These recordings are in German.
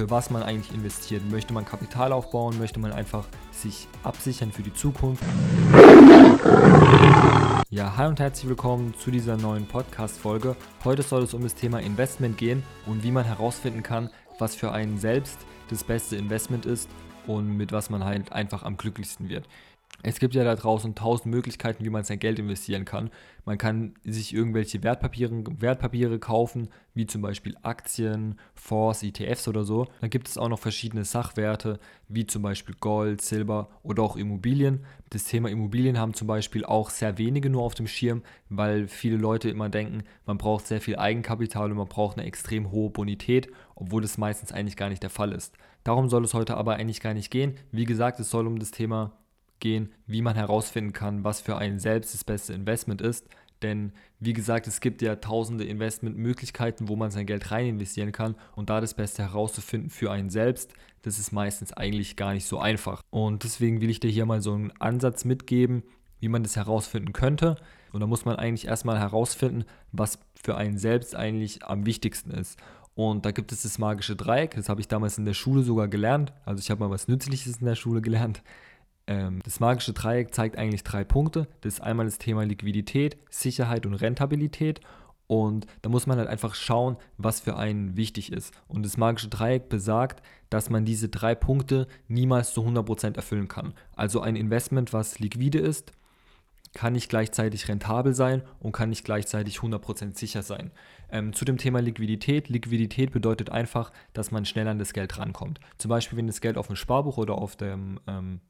für was man eigentlich investiert. Möchte man Kapital aufbauen? Möchte man einfach sich absichern für die Zukunft? Ja, hi und herzlich willkommen zu dieser neuen Podcast-Folge. Heute soll es um das Thema Investment gehen und wie man herausfinden kann, was für einen selbst das beste Investment ist und mit was man halt einfach am glücklichsten wird. Es gibt ja da draußen tausend Möglichkeiten, wie man sein Geld investieren kann. Man kann sich irgendwelche Wertpapiere, Wertpapiere kaufen, wie zum Beispiel Aktien, Fonds, ETFs oder so. Dann gibt es auch noch verschiedene Sachwerte, wie zum Beispiel Gold, Silber oder auch Immobilien. Das Thema Immobilien haben zum Beispiel auch sehr wenige nur auf dem Schirm, weil viele Leute immer denken, man braucht sehr viel Eigenkapital und man braucht eine extrem hohe Bonität, obwohl das meistens eigentlich gar nicht der Fall ist. Darum soll es heute aber eigentlich gar nicht gehen. Wie gesagt, es soll um das Thema gehen, wie man herausfinden kann, was für einen selbst das beste Investment ist. Denn wie gesagt, es gibt ja tausende Investmentmöglichkeiten, wo man sein Geld rein investieren kann. Und da das Beste herauszufinden für einen selbst, das ist meistens eigentlich gar nicht so einfach. Und deswegen will ich dir hier mal so einen Ansatz mitgeben, wie man das herausfinden könnte. Und da muss man eigentlich erstmal herausfinden, was für einen selbst eigentlich am wichtigsten ist. Und da gibt es das magische Dreieck, das habe ich damals in der Schule sogar gelernt. Also ich habe mal was Nützliches in der Schule gelernt. Ähm, das magische Dreieck zeigt eigentlich drei Punkte. Das ist einmal das Thema Liquidität, Sicherheit und Rentabilität. Und da muss man halt einfach schauen, was für einen wichtig ist. Und das magische Dreieck besagt, dass man diese drei Punkte niemals zu 100% erfüllen kann. Also ein Investment, was liquide ist, kann nicht gleichzeitig rentabel sein und kann nicht gleichzeitig 100% sicher sein. Ähm, zu dem Thema Liquidität. Liquidität bedeutet einfach, dass man schnell an das Geld rankommt. Zum Beispiel, wenn das Geld auf dem Sparbuch oder auf dem ähm,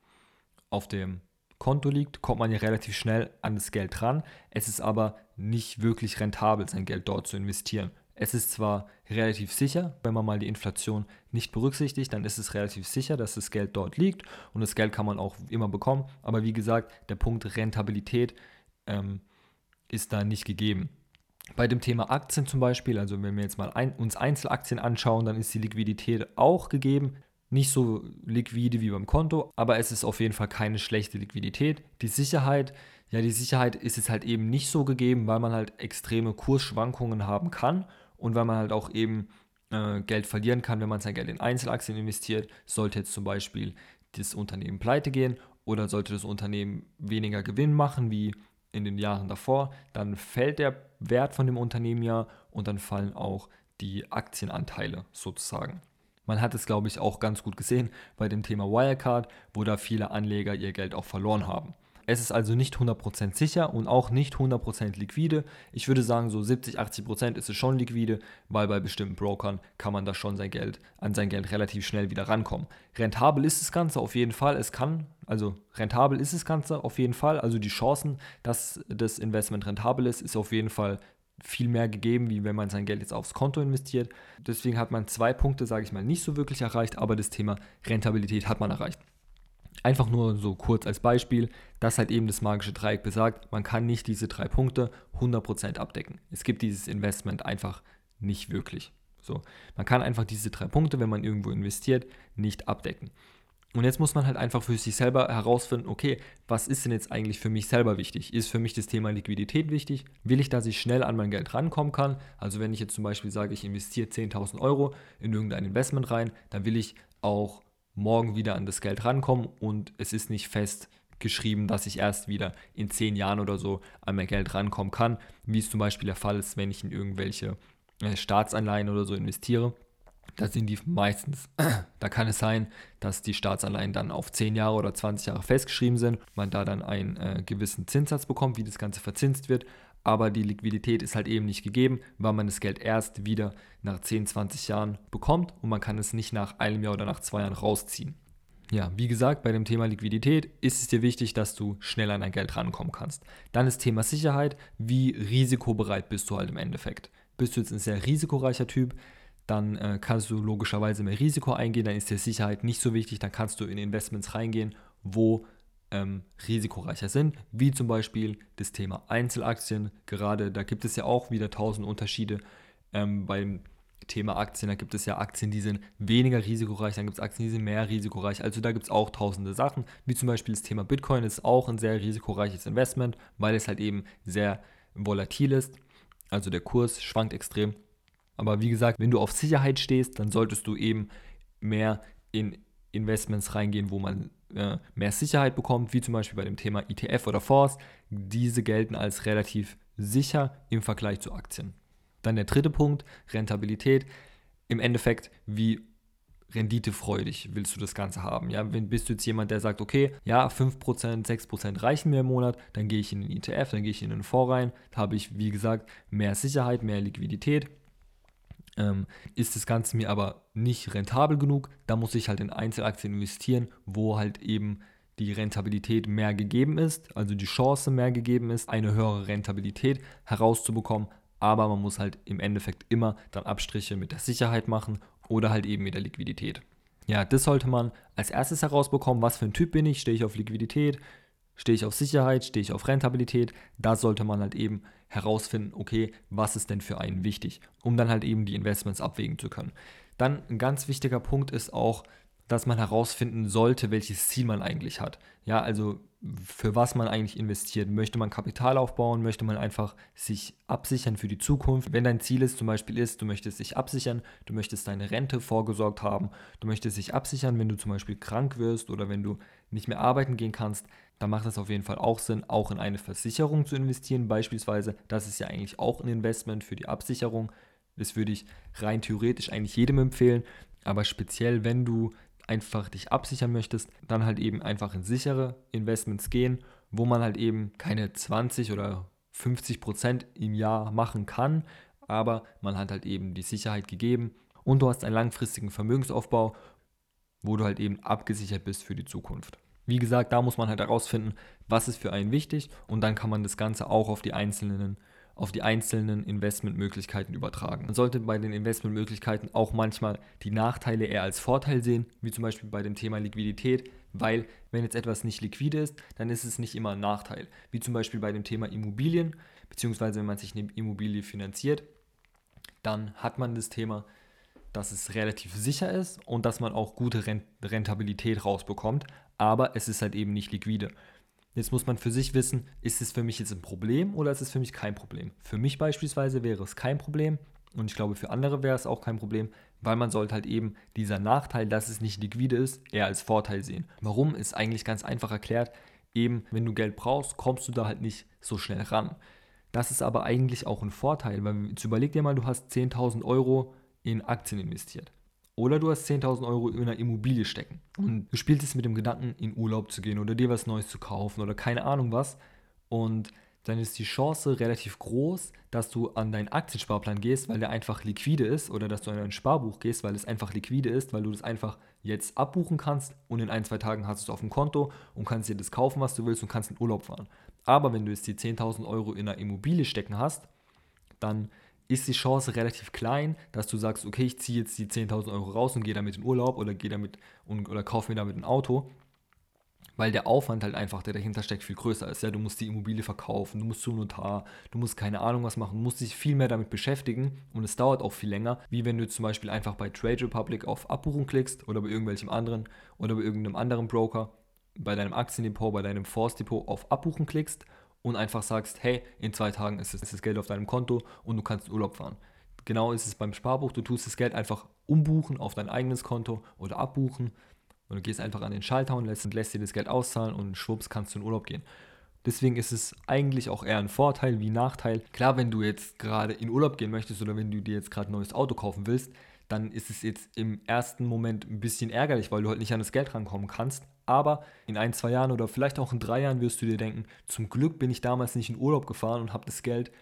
auf dem Konto liegt, kommt man ja relativ schnell an das Geld ran. Es ist aber nicht wirklich rentabel, sein Geld dort zu investieren. Es ist zwar relativ sicher, wenn man mal die Inflation nicht berücksichtigt, dann ist es relativ sicher, dass das Geld dort liegt und das Geld kann man auch immer bekommen. Aber wie gesagt, der Punkt Rentabilität ähm, ist da nicht gegeben. Bei dem Thema Aktien zum Beispiel, also wenn wir jetzt mal ein, uns Einzelaktien anschauen, dann ist die Liquidität auch gegeben. Nicht so liquide wie beim Konto, aber es ist auf jeden Fall keine schlechte Liquidität. Die Sicherheit, ja, die Sicherheit ist jetzt halt eben nicht so gegeben, weil man halt extreme Kursschwankungen haben kann und weil man halt auch eben äh, Geld verlieren kann, wenn man sein Geld in Einzelaktien investiert. Sollte jetzt zum Beispiel das Unternehmen pleite gehen oder sollte das Unternehmen weniger Gewinn machen wie in den Jahren davor, dann fällt der Wert von dem Unternehmen ja und dann fallen auch die Aktienanteile sozusagen. Man hat es, glaube ich, auch ganz gut gesehen bei dem Thema Wirecard, wo da viele Anleger ihr Geld auch verloren haben. Es ist also nicht 100% sicher und auch nicht 100% liquide. Ich würde sagen, so 70, 80% ist es schon liquide, weil bei bestimmten Brokern kann man da schon sein Geld, an sein Geld relativ schnell wieder rankommen. Rentabel ist das Ganze auf jeden Fall. Es kann, also rentabel ist das Ganze auf jeden Fall. Also die Chancen, dass das Investment rentabel ist, ist auf jeden Fall viel mehr gegeben, wie wenn man sein Geld jetzt aufs Konto investiert. Deswegen hat man zwei Punkte, sage ich mal, nicht so wirklich erreicht, aber das Thema Rentabilität hat man erreicht. Einfach nur so kurz als Beispiel, dass halt eben das magische Dreieck besagt, man kann nicht diese drei Punkte 100% abdecken. Es gibt dieses Investment einfach nicht wirklich. So, man kann einfach diese drei Punkte, wenn man irgendwo investiert, nicht abdecken. Und jetzt muss man halt einfach für sich selber herausfinden, okay, was ist denn jetzt eigentlich für mich selber wichtig? Ist für mich das Thema Liquidität wichtig? Will ich, dass ich schnell an mein Geld rankommen kann? Also wenn ich jetzt zum Beispiel sage, ich investiere 10.000 Euro in irgendein Investment rein, dann will ich auch morgen wieder an das Geld rankommen und es ist nicht fest geschrieben, dass ich erst wieder in 10 Jahren oder so an mein Geld rankommen kann, wie es zum Beispiel der Fall ist, wenn ich in irgendwelche äh, Staatsanleihen oder so investiere da sind die meistens, da kann es sein, dass die Staatsanleihen dann auf 10 Jahre oder 20 Jahre festgeschrieben sind, man da dann einen äh, gewissen Zinssatz bekommt, wie das Ganze verzinst wird, aber die Liquidität ist halt eben nicht gegeben, weil man das Geld erst wieder nach 10, 20 Jahren bekommt und man kann es nicht nach einem Jahr oder nach zwei Jahren rausziehen. Ja, wie gesagt, bei dem Thema Liquidität ist es dir wichtig, dass du schnell an dein Geld rankommen kannst. Dann das Thema Sicherheit, wie risikobereit bist du halt im Endeffekt. Bist du jetzt ein sehr risikoreicher Typ, dann äh, kannst du logischerweise mehr Risiko eingehen, dann ist die Sicherheit nicht so wichtig, dann kannst du in Investments reingehen, wo ähm, risikoreicher sind, wie zum Beispiel das Thema Einzelaktien. Gerade da gibt es ja auch wieder tausend Unterschiede ähm, beim Thema Aktien. Da gibt es ja Aktien, die sind weniger risikoreich, dann gibt es Aktien, die sind mehr risikoreich. Also da gibt es auch tausende Sachen, wie zum Beispiel das Thema Bitcoin ist auch ein sehr risikoreiches Investment, weil es halt eben sehr volatil ist. Also der Kurs schwankt extrem aber wie gesagt, wenn du auf Sicherheit stehst, dann solltest du eben mehr in Investments reingehen, wo man äh, mehr Sicherheit bekommt, wie zum Beispiel bei dem Thema ETF oder Fonds. Diese gelten als relativ sicher im Vergleich zu Aktien. Dann der dritte Punkt, Rentabilität. Im Endeffekt, wie renditefreudig willst du das Ganze haben. Ja, wenn bist du jetzt jemand, der sagt, okay, ja, 5%, 6% reichen mir im Monat, dann gehe ich in den ETF, dann gehe ich in den Fonds rein, da habe ich, wie gesagt, mehr Sicherheit, mehr Liquidität. Ähm, ist das Ganze mir aber nicht rentabel genug, da muss ich halt in Einzelaktien investieren, wo halt eben die Rentabilität mehr gegeben ist, also die Chance mehr gegeben ist, eine höhere Rentabilität herauszubekommen, aber man muss halt im Endeffekt immer dann Abstriche mit der Sicherheit machen oder halt eben mit der Liquidität. Ja, das sollte man als erstes herausbekommen, was für ein Typ bin ich, stehe ich auf Liquidität, stehe ich auf Sicherheit, stehe ich auf Rentabilität, da sollte man halt eben herausfinden, okay, was ist denn für einen wichtig, um dann halt eben die Investments abwägen zu können. Dann ein ganz wichtiger Punkt ist auch, dass man herausfinden sollte, welches Ziel man eigentlich hat. Ja, also für was man eigentlich investiert. Möchte man Kapital aufbauen? Möchte man einfach sich absichern für die Zukunft? Wenn dein Ziel ist, zum Beispiel ist, du möchtest dich absichern, du möchtest deine Rente vorgesorgt haben, du möchtest dich absichern, wenn du zum Beispiel krank wirst oder wenn du nicht mehr arbeiten gehen kannst, dann macht es auf jeden Fall auch Sinn, auch in eine Versicherung zu investieren. Beispielsweise, das ist ja eigentlich auch ein Investment für die Absicherung. Das würde ich rein theoretisch eigentlich jedem empfehlen. Aber speziell, wenn du einfach dich absichern möchtest, dann halt eben einfach in sichere Investments gehen, wo man halt eben keine 20 oder 50 Prozent im Jahr machen kann, aber man hat halt eben die Sicherheit gegeben und du hast einen langfristigen Vermögensaufbau, wo du halt eben abgesichert bist für die Zukunft. Wie gesagt, da muss man halt herausfinden, was ist für einen wichtig und dann kann man das Ganze auch auf die einzelnen auf die einzelnen Investmentmöglichkeiten übertragen. Man sollte bei den Investmentmöglichkeiten auch manchmal die Nachteile eher als Vorteil sehen, wie zum Beispiel bei dem Thema Liquidität, weil wenn jetzt etwas nicht liquide ist, dann ist es nicht immer ein Nachteil. Wie zum Beispiel bei dem Thema Immobilien, beziehungsweise wenn man sich eine Immobilie finanziert, dann hat man das Thema, dass es relativ sicher ist und dass man auch gute Rentabilität rausbekommt, aber es ist halt eben nicht liquide. Jetzt muss man für sich wissen, ist es für mich jetzt ein Problem oder ist es für mich kein Problem? Für mich beispielsweise wäre es kein Problem und ich glaube für andere wäre es auch kein Problem, weil man sollte halt eben dieser Nachteil, dass es nicht liquide ist, eher als Vorteil sehen. Warum ist eigentlich ganz einfach erklärt, eben wenn du Geld brauchst, kommst du da halt nicht so schnell ran. Das ist aber eigentlich auch ein Vorteil, weil jetzt überleg dir mal, du hast 10.000 Euro in Aktien investiert. Oder du hast 10.000 Euro in einer Immobilie stecken und du spielst es mit dem Gedanken, in Urlaub zu gehen oder dir was Neues zu kaufen oder keine Ahnung was. Und dann ist die Chance relativ groß, dass du an deinen Aktiensparplan gehst, weil der einfach liquide ist oder dass du an dein Sparbuch gehst, weil es einfach liquide ist, weil du das einfach jetzt abbuchen kannst und in ein, zwei Tagen hast du es auf dem Konto und kannst dir das kaufen, was du willst und kannst in Urlaub fahren. Aber wenn du jetzt die 10.000 Euro in einer Immobilie stecken hast, dann ist die Chance relativ klein, dass du sagst, okay, ich ziehe jetzt die 10.000 Euro raus und gehe damit in Urlaub oder gehe damit und, oder kaufe mir damit ein Auto, weil der Aufwand halt einfach, der dahinter steckt, viel größer ist. Ja, du musst die Immobilie verkaufen, du musst zum Notar, du musst keine Ahnung was machen, du musst dich viel mehr damit beschäftigen und es dauert auch viel länger, wie wenn du zum Beispiel einfach bei Trade Republic auf Abbuchung klickst oder bei irgendwelchem anderen oder bei irgendeinem anderen Broker, bei deinem Aktiendepot, bei deinem Force-Depot auf Abbuchen klickst und einfach sagst, hey, in zwei Tagen ist, es, ist das Geld auf deinem Konto und du kannst in Urlaub fahren. Genau ist es beim Sparbuch, du tust das Geld einfach umbuchen auf dein eigenes Konto oder abbuchen und du gehst einfach an den Schalter und lässt, lässt dir das Geld auszahlen und schwupps kannst du in Urlaub gehen. Deswegen ist es eigentlich auch eher ein Vorteil wie Nachteil. Klar, wenn du jetzt gerade in Urlaub gehen möchtest oder wenn du dir jetzt gerade ein neues Auto kaufen willst, dann ist es jetzt im ersten Moment ein bisschen ärgerlich, weil du halt nicht an das Geld rankommen kannst. Aber in ein, zwei Jahren oder vielleicht auch in drei Jahren wirst du dir denken, zum Glück bin ich damals nicht in Urlaub gefahren und habe das Geld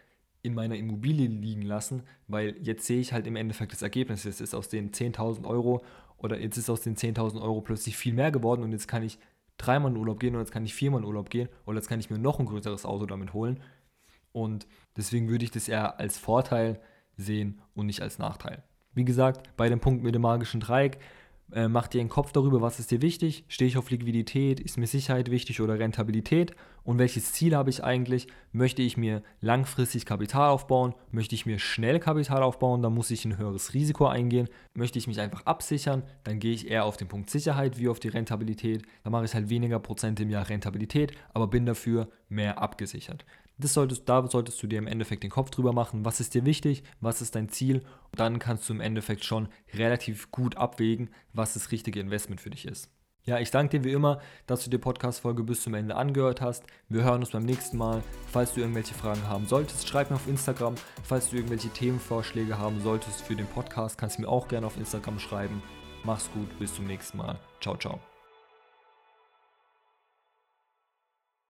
in meiner Immobilie liegen lassen, weil jetzt sehe ich halt im Endeffekt das Ergebnis. Jetzt ist aus den 10.000 Euro oder jetzt ist aus den 10.000 Euro plötzlich viel mehr geworden und jetzt kann ich dreimal in Urlaub gehen oder jetzt kann ich viermal in Urlaub gehen oder jetzt kann ich mir noch ein größeres Auto damit holen. Und deswegen würde ich das eher als Vorteil sehen und nicht als Nachteil. Wie gesagt, bei dem Punkt mit dem magischen Dreieck, äh, mach dir einen Kopf darüber, was ist dir wichtig, stehe ich auf Liquidität, ist mir Sicherheit wichtig oder Rentabilität und welches Ziel habe ich eigentlich, möchte ich mir langfristig Kapital aufbauen, möchte ich mir schnell Kapital aufbauen, dann muss ich ein höheres Risiko eingehen, möchte ich mich einfach absichern, dann gehe ich eher auf den Punkt Sicherheit wie auf die Rentabilität, dann mache ich halt weniger Prozent im Jahr Rentabilität, aber bin dafür mehr abgesichert. Das solltest, da solltest du dir im Endeffekt den Kopf drüber machen, was ist dir wichtig, was ist dein Ziel. Und dann kannst du im Endeffekt schon relativ gut abwägen, was das richtige Investment für dich ist. Ja, ich danke dir wie immer, dass du die Podcast-Folge bis zum Ende angehört hast. Wir hören uns beim nächsten Mal. Falls du irgendwelche Fragen haben solltest, schreib mir auf Instagram. Falls du irgendwelche Themenvorschläge haben solltest für den Podcast, kannst du mir auch gerne auf Instagram schreiben. Mach's gut, bis zum nächsten Mal. Ciao, ciao.